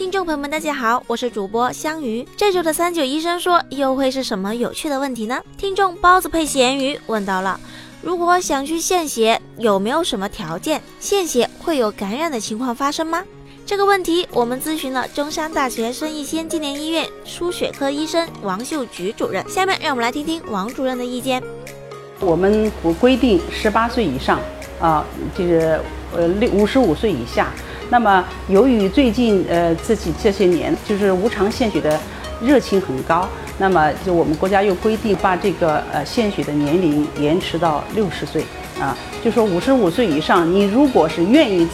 听众朋友们，大家好，我是主播香鱼。这周的三九医生说又会是什么有趣的问题呢？听众包子配咸鱼问到了，如果想去献血，有没有什么条件？献血会有感染的情况发生吗？这个问题我们咨询了中山大学孙逸仙纪念医院输血科医生王秀菊主任。下面让我们来听听王主任的意见。我们不规定十八岁以上啊，就是呃六五十五岁以下。那么，由于最近呃这几这些年，就是无偿献血的热情很高，那么就我们国家又规定把这个呃献血的年龄延迟到六十岁啊，就说五十五岁以上，你如果是愿意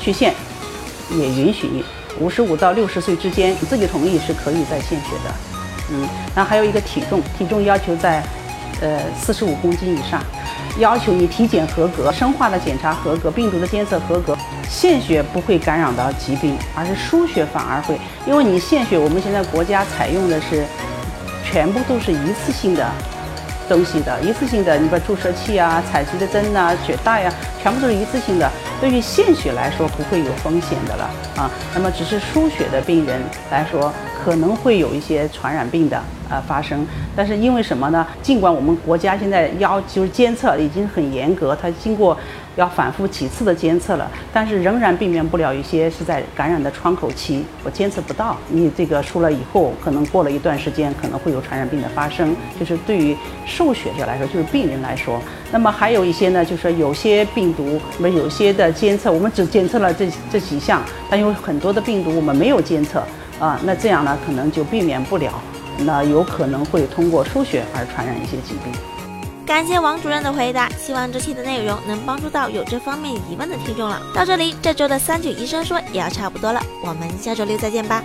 去献，也允许你五十五到六十岁之间，你自己同意是可以再献血的，嗯，然后还有一个体重，体重要求在呃四十五公斤以上。要求你体检合格，生化的检查合格，病毒的监测合格，献血不会感染到疾病，而是输血反而会，因为你献血，我们现在国家采用的是全部都是一次性的东西的，一次性的，你把注射器啊、采集的针呐、血袋呀，全部都是一次性的，对于献血来说不会有风险的了啊。那么只是输血的病人来说。可能会有一些传染病的呃发生，但是因为什么呢？尽管我们国家现在要就是监测已经很严格，它经过要反复几次的监测了，但是仍然避免不了一些是在感染的窗口期，我监测不到。你这个输了以后，可能过了一段时间，可能会有传染病的发生。就是对于受血者来说，就是病人来说，那么还有一些呢，就是有些病毒，我们有些的监测，我们只监测了这这几项，但有很多的病毒我们没有监测。啊，那这样呢，可能就避免不了，那有可能会通过输血而传染一些疾病。感谢王主任的回答，希望这期的内容能帮助到有这方面疑问的听众了。到这里，这周的三九医生说也要差不多了，我们下周六再见吧。